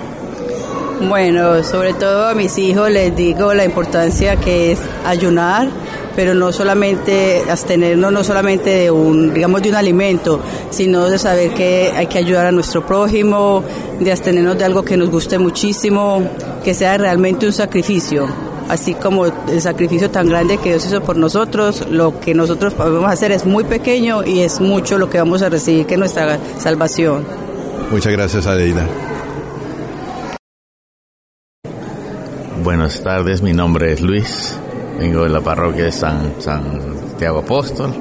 Bueno, sobre todo a mis hijos les digo la importancia que es ayunar, pero no solamente abstenernos, no solamente de un, digamos, de un alimento, sino de saber que hay que ayudar a nuestro prójimo, de abstenernos de algo que nos guste muchísimo, que sea realmente un sacrificio. Así como el sacrificio tan grande que Dios hizo por nosotros, lo que nosotros podemos hacer es muy pequeño y es mucho lo que vamos a recibir que es nuestra salvación. Muchas gracias, Adeida. Buenas tardes, mi nombre es Luis, vengo de la parroquia de San Santiago Apóstol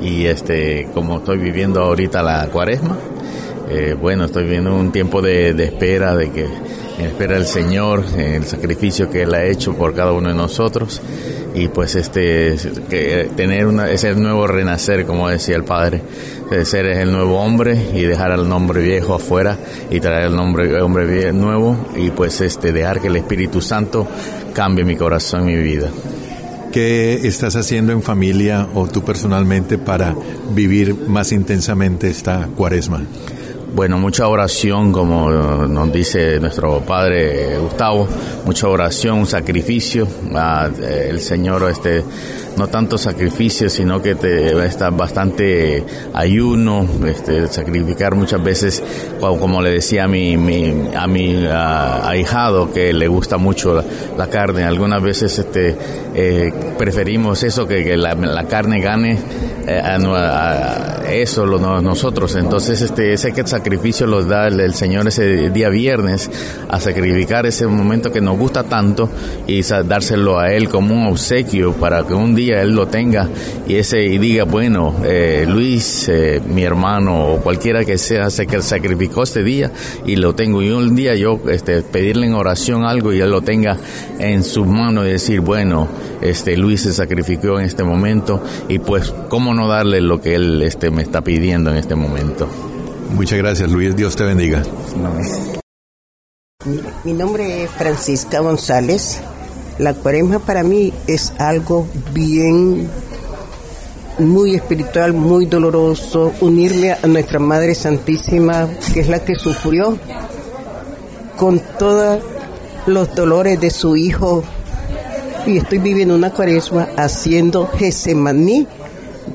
y este como estoy viviendo ahorita la cuaresma, eh, bueno, estoy viviendo un tiempo de, de espera, de que espera el Señor, el sacrificio que Él ha hecho por cada uno de nosotros y pues este que tener una, ese nuevo renacer, como decía el Padre, ser el nuevo hombre y dejar al nombre viejo afuera y traer el nombre hombre nuevo y pues este dejar que el Espíritu Santo cambie mi corazón y mi vida. ¿Qué estás haciendo en familia o tú personalmente para vivir más intensamente esta cuaresma? Bueno, mucha oración, como nos dice nuestro padre Gustavo, mucha oración, un sacrificio. Ah, el Señor, este, no tanto sacrificio, sino que te está bastante ayuno, este, sacrificar muchas veces, como le decía a mi, mi a mi ahijado, que le gusta mucho la, carne. Algunas veces, este, eh, preferimos eso que, la, carne gane eh, a, a, eso lo, nosotros. Entonces, este, ese que sacrificio los da el, el, Señor ese día viernes a sacrificar ese momento que nos gusta tanto y dárselo a Él como un obsequio para que un día Él lo tenga y ese y diga, bueno, eh, Luis, eh, mi hermano o cualquiera que sea, se que sacrificó este día y lo tengo. Y un día yo este, pedirle en oración algo y Él lo tenga en sus manos y decir, bueno, este Luis se sacrificó en este momento y pues cómo no darle lo que él este me está pidiendo en este momento. Muchas gracias, Luis. Dios te bendiga. Mi, mi nombre es Francisca González. La cuaresma para mí es algo bien, muy espiritual, muy doloroso. Unirme a nuestra Madre Santísima, que es la que sufrió con todos los dolores de su Hijo. Y estoy viviendo una cuaresma haciendo Gesemaní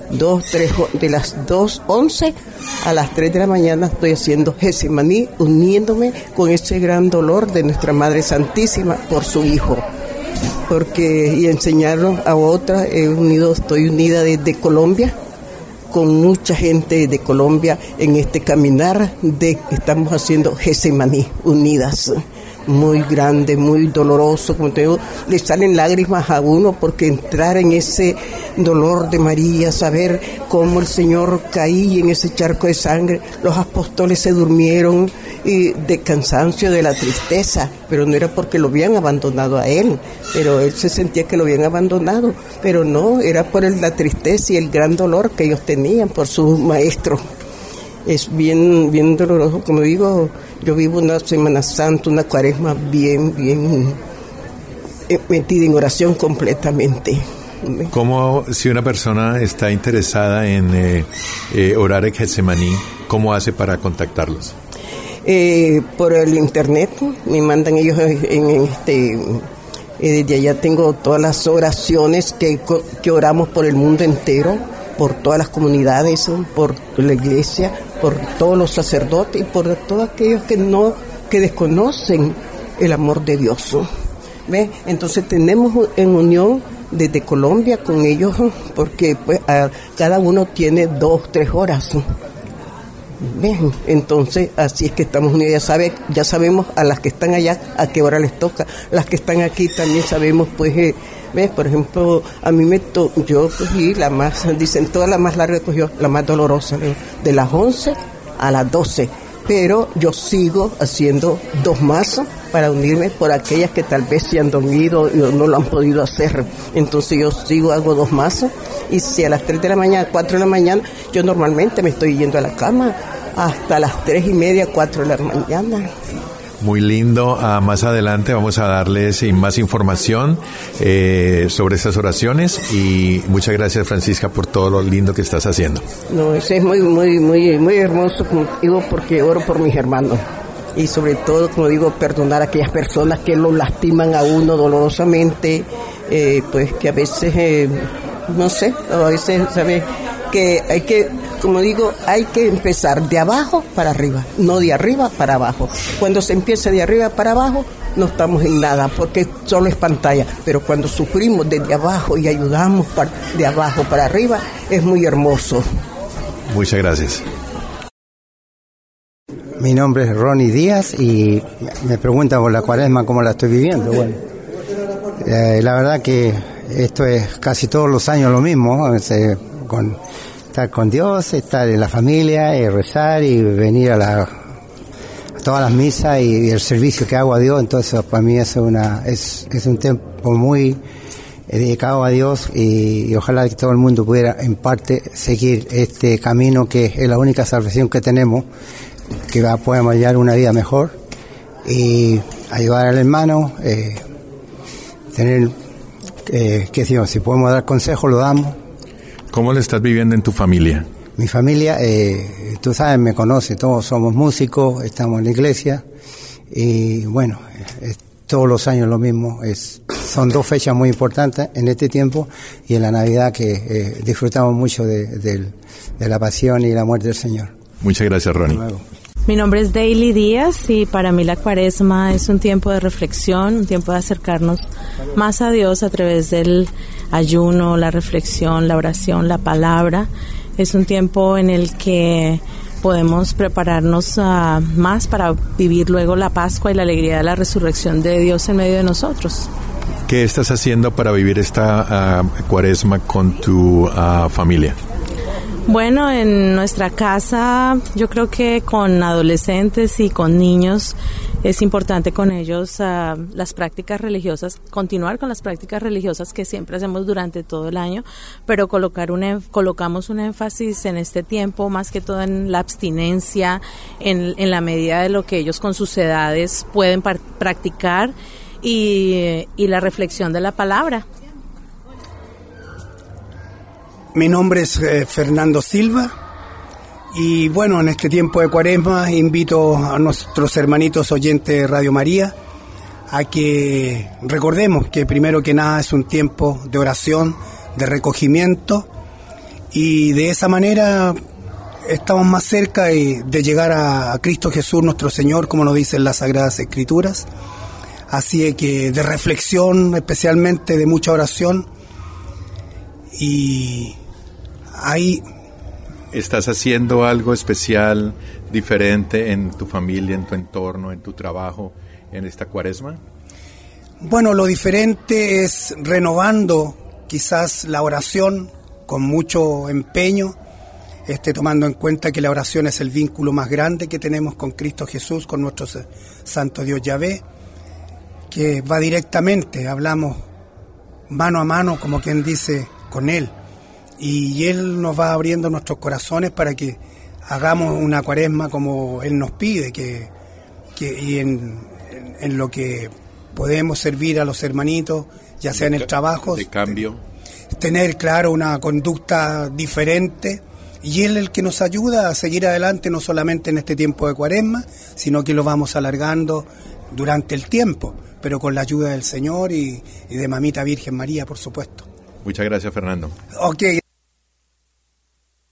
dos, tres, de las 2.11 a las 3 de la mañana estoy haciendo Gesemaní, uniéndome con ese gran dolor de nuestra Madre Santísima por su Hijo. Porque, y enseñarlo a otra, he unido, estoy unida desde Colombia, con mucha gente de Colombia en este caminar de estamos haciendo Gesemaní, unidas muy grande, muy doloroso, como te digo, le salen lágrimas a uno porque entrar en ese dolor de María, saber cómo el Señor caía en ese charco de sangre, los apóstoles se durmieron y de cansancio, de la tristeza, pero no era porque lo habían abandonado a él, pero él se sentía que lo habían abandonado, pero no, era por la tristeza y el gran dolor que ellos tenían por su maestro es bien, bien doloroso. Como digo, yo vivo una Semana Santa, una cuaresma bien, bien eh, metida en oración completamente. ¿Cómo, si una persona está interesada en eh, eh, orar en Getsemaní, cómo hace para contactarlos? por el internet, me mandan ellos en, este. desde allá tengo todas las oraciones que, que oramos por el mundo entero por todas las comunidades, por la iglesia, por todos los sacerdotes y por todos aquellos que no, que desconocen el amor de Dios. ¿Ve? Entonces tenemos en unión desde Colombia con ellos, porque pues cada uno tiene dos, tres horas. Entonces, así es que estamos unidos. Ya, sabe, ya sabemos a las que están allá a qué hora les toca. Las que están aquí también sabemos, pues, eh, ¿Ves? Por ejemplo, a mí me to yo cogí la más, dicen toda la más larga cogió la más dolorosa, de las 11 a las 12. Pero yo sigo haciendo dos mazos para unirme por aquellas que tal vez se han dormido y no lo han podido hacer. Entonces yo sigo, hago dos mazos y si a las 3 de la mañana, 4 de la mañana, yo normalmente me estoy yendo a la cama hasta las 3 y media, 4 de la mañana. Muy lindo. Ah, más adelante vamos a darles más información eh, sobre estas oraciones y muchas gracias Francisca por todo lo lindo que estás haciendo. No, es muy, muy, muy, muy hermoso, como digo, porque oro por mis hermanos y sobre todo, como digo, perdonar a aquellas personas que lo lastiman a uno dolorosamente, eh, pues que a veces, eh, no sé, a veces, ¿sabes? Que hay que como digo, hay que empezar de abajo para arriba, no de arriba para abajo. Cuando se empieza de arriba para abajo, no estamos en nada, porque solo es pantalla. Pero cuando sufrimos desde abajo y ayudamos de abajo para arriba, es muy hermoso. Muchas gracias. Mi nombre es Ronnie Díaz y me preguntan por la cuaresma cómo la estoy viviendo. Bueno, eh, la verdad que esto es casi todos los años lo mismo, con estar con Dios, estar en la familia, y rezar y venir a, la, todas las misas y, el servicio que hago a Dios. Entonces, para mí es, una, es, es un tiempo muy dedicado a Dios y, ojalá que todo el mundo pudiera en parte seguir este camino que es la única salvación que tenemos, que va, podemos hallar una vida mejor y ayudar al hermano, eh, tener, eh, qué decimos, si podemos dar consejos lo damos ¿Cómo lo estás viviendo en tu familia? Mi familia, eh, tú sabes, me conoce, todos somos músicos, estamos en la iglesia y bueno, todos los años lo mismo. Es, son dos fechas muy importantes en este tiempo y en la Navidad que eh, disfrutamos mucho de, la pasión y la muerte del Señor. Muchas gracias, Ronnie. Mi nombre es Daily Díaz y para mí la cuaresma es un tiempo de reflexión, un tiempo de acercarnos más a Dios a través del ayuno, la reflexión, la oración, la palabra. Es un tiempo en el que podemos prepararnos ah, más para vivir luego la Pascua y la alegría de la resurrección de Dios en medio de nosotros. ¿Qué estás haciendo para vivir esta ah, cuaresma con tu ah, familia? Bueno, en nuestra casa yo creo que con adolescentes y con niños es importante con ellos uh, las prácticas religiosas, continuar con las prácticas religiosas que siempre hacemos durante todo el año, pero colocar un, colocamos un énfasis en este tiempo más que todo en la abstinencia, en, en la medida de lo que ellos con sus edades pueden practicar y, y la reflexión de la palabra. Mi nombre es eh, Fernando Silva y bueno, en este tiempo de cuaresma invito a nuestros hermanitos oyentes de Radio María a que recordemos que primero que nada es un tiempo de oración, de recogimiento y de esa manera estamos más cerca de, llegar a, Cristo Jesús nuestro Señor, como nos dicen las Sagradas Escrituras. Así que de reflexión, especialmente de mucha oración y ahí... ¿Estás haciendo algo especial, diferente en tu familia, en tu entorno, en tu trabajo, en esta cuaresma? Bueno, lo diferente es renovando quizás la oración con mucho empeño, este, tomando en cuenta que la oración es el vínculo más grande que tenemos con Cristo Jesús, con nuestro Santo Dios Yahvé, que va directamente, hablamos mano a mano, como quien dice, con Él. Y Él nos va abriendo nuestros corazones para que hagamos una cuaresma como Él nos pide, que, que y en, en, lo que podemos servir a los hermanitos, ya sea en el trabajo. De cambio. Tener, claro, una conducta diferente. Y Él es el que nos ayuda a seguir adelante, no solamente en este tiempo de cuaresma, sino que lo vamos alargando durante el tiempo, pero con la ayuda del Señor y, y de Mamita Virgen María, por supuesto. Muchas gracias, Fernando. Ok.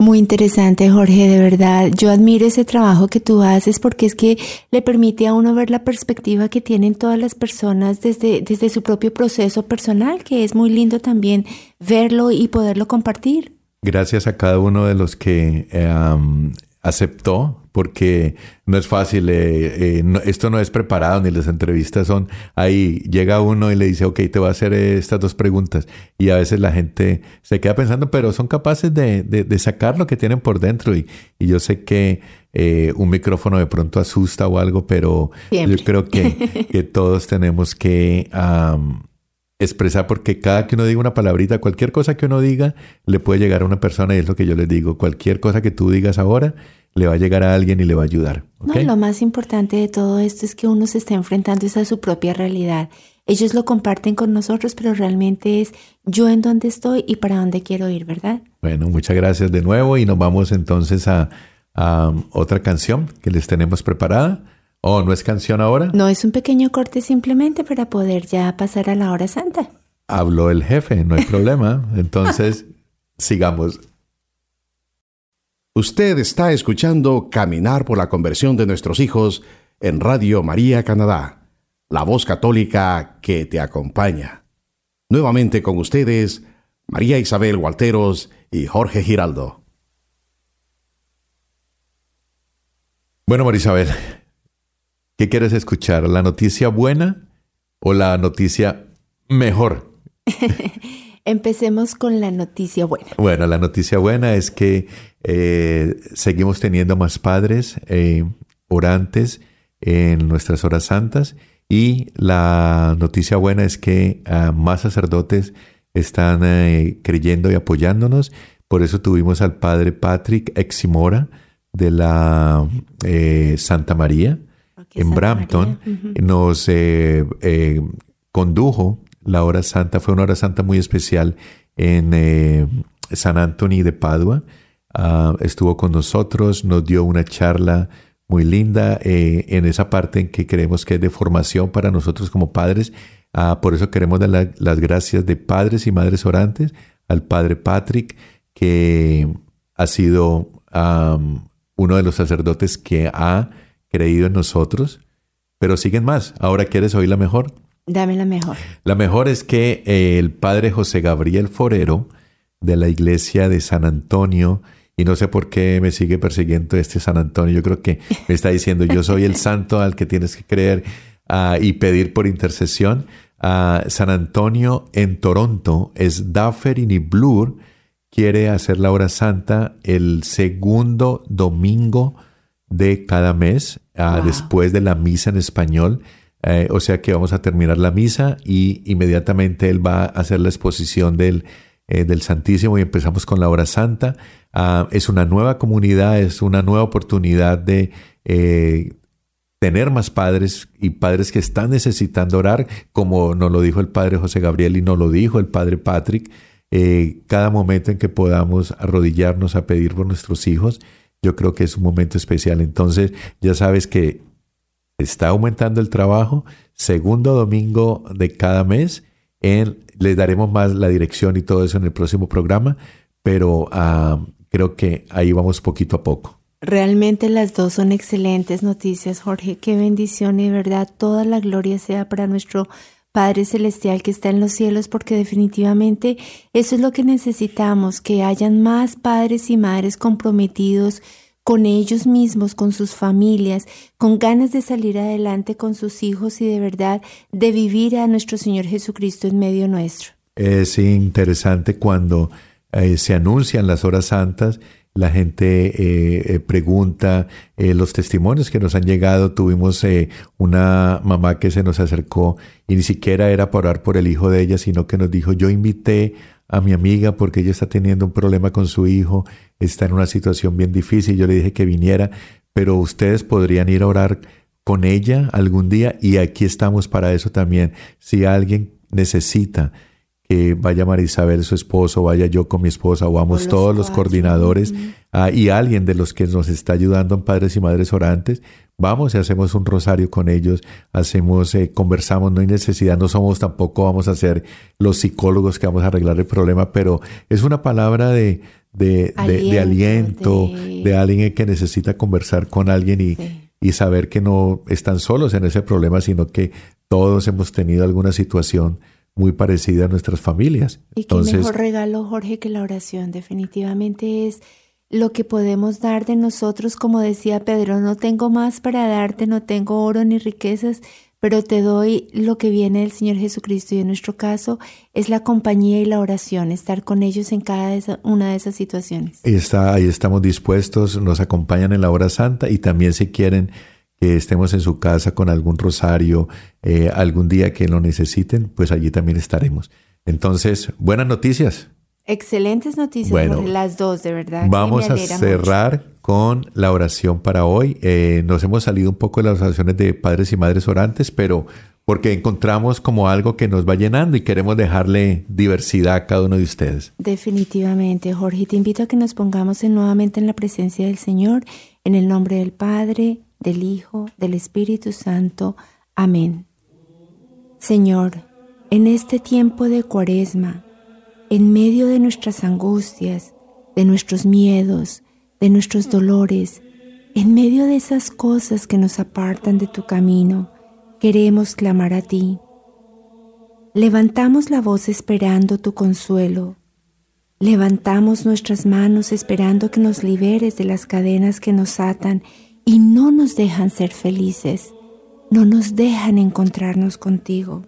Muy interesante, Jorge, de verdad. Yo admiro ese trabajo que tú haces porque es que le permite a uno ver la perspectiva que tienen todas las personas desde, desde su propio proceso personal, que es muy lindo también verlo y poderlo compartir. Gracias a cada uno de los que eh, aceptó porque no es fácil, eh, eh, esto no es preparado, ni las entrevistas son ahí, llega uno y le dice, ok, te voy a hacer estas dos preguntas, y a veces la gente se queda pensando, pero son capaces de, de, sacar lo que tienen por dentro, y, y yo sé que eh, un micrófono de pronto asusta o algo, pero yo creo que, que, todos tenemos que... expresar porque cada que uno diga una palabrita, cualquier cosa que uno diga, le puede llegar a una persona y es lo que yo les digo, cualquier cosa que tú digas ahora, le va a llegar a alguien y le va a ayudar. No, lo más importante de todo esto es que uno se está enfrentando a su propia realidad. Ellos lo comparten con nosotros, pero realmente es yo en dónde estoy y para dónde quiero ir, ¿verdad? Bueno, muchas gracias de nuevo y nos vamos entonces a, a otra canción que les tenemos preparada. ¿O no es canción ahora? No, es un pequeño corte simplemente para poder ya pasar a la hora santa. Habló el jefe, no hay problema. Entonces, sigamos. Usted está escuchando Caminar por la conversión de nuestros hijos en Radio María Canadá, la voz católica que te acompaña. Nuevamente con ustedes, María Isabel Walteros y Jorge Giraldo. Bueno, María Isabel, ¿qué quieres escuchar? ¿La noticia buena o la noticia mejor? Empecemos con la noticia buena. Bueno, la noticia buena es que eh, seguimos teniendo más padres eh, orantes en nuestras horas santas y la noticia buena es que ah, más sacerdotes están eh, creyendo y apoyándonos. Por eso tuvimos al padre Patrick Eximora de la Santa María en Brampton. Nos condujo la hora santa, fue una hora santa muy especial en San Antonio de Padua. Ah, estuvo con nosotros, nos dio una charla muy linda eh, en esa parte en que creemos que es de formación para nosotros como padres. Ah, por eso queremos dar las gracias de padres y madres orantes al padre Patrick, que ha sido uno de los sacerdotes que ha creído en nosotros. Pero siguen más. Ahora quieres oír la mejor. Dame la mejor. La mejor es que eh, el padre José Gabriel Forero de la iglesia de San Antonio y no sé por qué me sigue persiguiendo este San Antonio. Yo creo que me está diciendo, yo soy el santo al que tienes que creer ah, y pedir por intercesión. Uh, San Antonio en Toronto es Dufferin y Blur quiere hacer la hora santa el segundo domingo de cada mes, ah, después de la misa en español. Eh, o sea que vamos a terminar la misa y inmediatamente él va a hacer la exposición del, eh, del Santísimo y empezamos con la hora santa. Ah, es una nueva comunidad, es una nueva oportunidad de eh, tener más padres y padres que están necesitando orar, como nos lo dijo el padre José Gabriel y nos lo dijo el padre Patrick. Eh, cada momento en que podamos arrodillarnos a pedir por nuestros hijos, yo creo que es un momento especial. Entonces, ya sabes que está aumentando el trabajo, segundo domingo de cada mes. Les daremos más la dirección y todo eso en el próximo programa, pero ah, creo que ahí vamos poquito a poco. Realmente las dos son excelentes noticias, Jorge. Qué bendición y verdad toda la gloria sea para nuestro Padre Celestial que está en los cielos, porque definitivamente eso es lo que necesitamos, que hayan más padres y madres comprometidos con ellos mismos, con sus familias, con ganas de salir adelante con sus hijos y de verdad de vivir a nuestro Señor Jesucristo en medio nuestro. Es interesante cuando eh, se anuncian las horas santas la gente eh, eh, pregunta los testimonios que nos han llegado. Tuvimos una mamá que se nos acercó y ni siquiera era para orar por el hijo de ella, sino que nos dijo, yo invité a mi amiga porque ella está teniendo un problema con su hijo, está en una situación bien difícil, yo le dije que viniera, pero ustedes podrían ir a orar con ella algún día y aquí estamos para eso también. Si alguien necesita que vaya María Isabel, su esposo, vaya yo con mi esposa, o vamos todos los coordinadores ah, y alguien de los que nos está ayudando en Padres y Madres Orantes, vamos y hacemos un rosario con ellos, hacemos, eh, conversamos, no hay necesidad, no somos tampoco, vamos a ser los psicólogos que vamos a arreglar el problema, pero es una palabra de, de aliento, de, alguien que necesita conversar con alguien y, y saber que no están solos en ese problema, sino que todos hemos tenido alguna situación muy parecida a nuestras familias. Y qué mejor regalo, Jorge, que la oración. Definitivamente es lo que podemos dar de nosotros, como decía Pedro, no tengo más para darte, no tengo oro ni riquezas, pero te doy lo que viene del Señor Jesucristo y en nuestro caso es la compañía y la oración, estar con ellos en cada una de esas situaciones. Está, ahí estamos dispuestos, nos acompañan en la hora santa y también si quieren que estemos en su casa con algún rosario, eh, algún día que lo necesiten, pues allí también estaremos. Entonces, buenas noticias. Excelentes noticias, bueno, las dos, de verdad. Vamos a cerrar con la oración para hoy. Eh, nos hemos salido un poco de las oraciones de padres y madres orantes, pero porque encontramos como algo que nos va llenando y queremos dejarle diversidad a cada uno de ustedes. Definitivamente, Jorge, te invito a que nos pongamos nuevamente en la presencia del Señor, en el nombre del Padre, del Hijo, del Espíritu Santo. Amén. Señor, en este tiempo de cuaresma, en medio de nuestras angustias, de nuestros miedos, de nuestros dolores, en medio de esas cosas que nos apartan de tu camino, queremos clamar a ti. Levantamos la voz esperando tu consuelo. Levantamos nuestras manos esperando que nos liberes de las cadenas que nos atan y no nos dejan ser felices, no nos dejan encontrarnos contigo.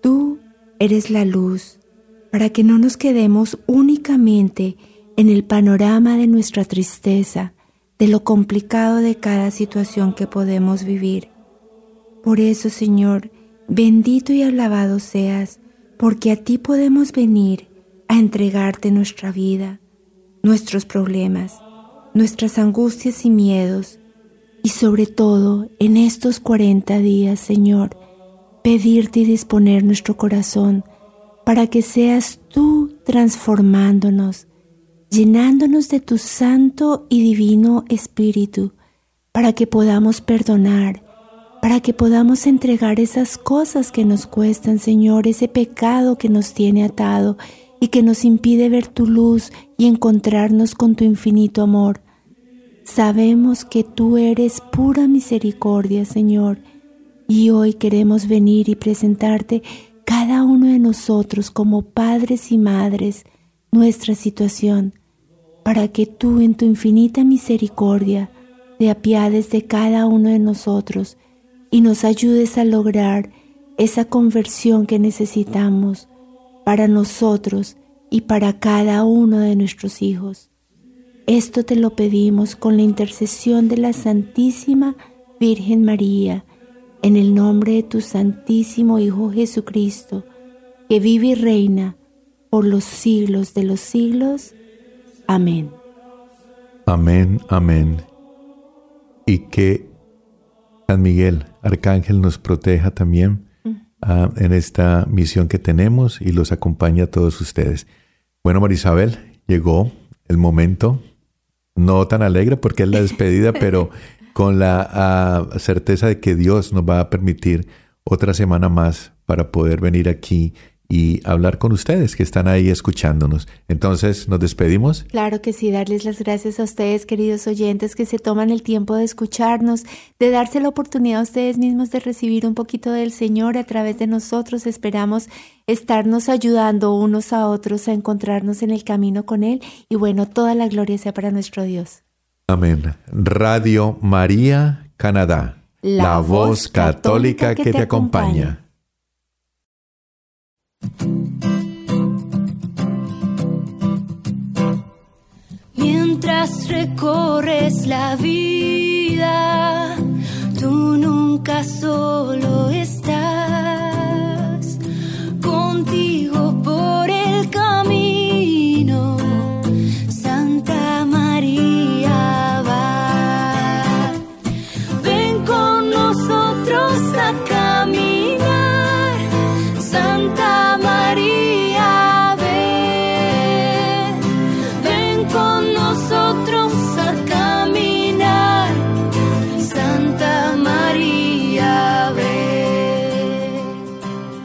Tú eres la luz para que no nos quedemos únicamente en el panorama de nuestra tristeza, de lo complicado de cada situación que podemos vivir. Por eso, Señor, bendito y alabado seas, porque a ti podemos venir a entregarte nuestra vida, nuestros problemas, nuestras angustias y miedos, y sobre todo en estos 40 días, Señor, pedirte y disponer nuestro corazón para que seas tú transformándonos, llenándonos de tu santo y divino Espíritu, para que podamos perdonar, para que podamos entregar esas cosas que nos cuestan, Señor, ese pecado que nos tiene atado y que nos impide ver tu luz y encontrarnos con tu infinito amor. Sabemos que tú eres pura misericordia, Señor, y hoy queremos venir y presentarte cada uno de nosotros como padres y madres nuestra situación, para que tú en tu infinita misericordia te apiades de cada uno de nosotros y nos ayudes a lograr esa conversión que necesitamos para nosotros y para cada uno de nuestros hijos. Esto te lo pedimos con la intercesión de la Santísima Virgen María, en el nombre de tu Santísimo Hijo Jesucristo, que vive y reina por los siglos de los siglos. Amén. Amén, amén. Y que San Miguel, Arcángel, nos proteja también ah, en esta misión que tenemos y los acompañe a todos ustedes. Bueno, Marisabel, llegó el momento no tan alegre porque es la despedida, pero con la ah, certeza de que Dios nos va a permitir otra semana más para poder venir aquí y hablar con ustedes que están ahí escuchándonos. Entonces, ¿nos despedimos? Claro que sí, darles las gracias a ustedes, queridos oyentes, que se toman el tiempo de escucharnos, de darse la oportunidad a ustedes mismos de recibir un poquito del Señor a través de nosotros. Esperamos estarnos ayudando unos a otros a encontrarnos en el camino con Él y bueno, toda la gloria sea para nuestro Dios. Amén. Radio María, Canadá. La, voz católica, que, te acompaña. Mientras recorres la vida, tú nunca solo estás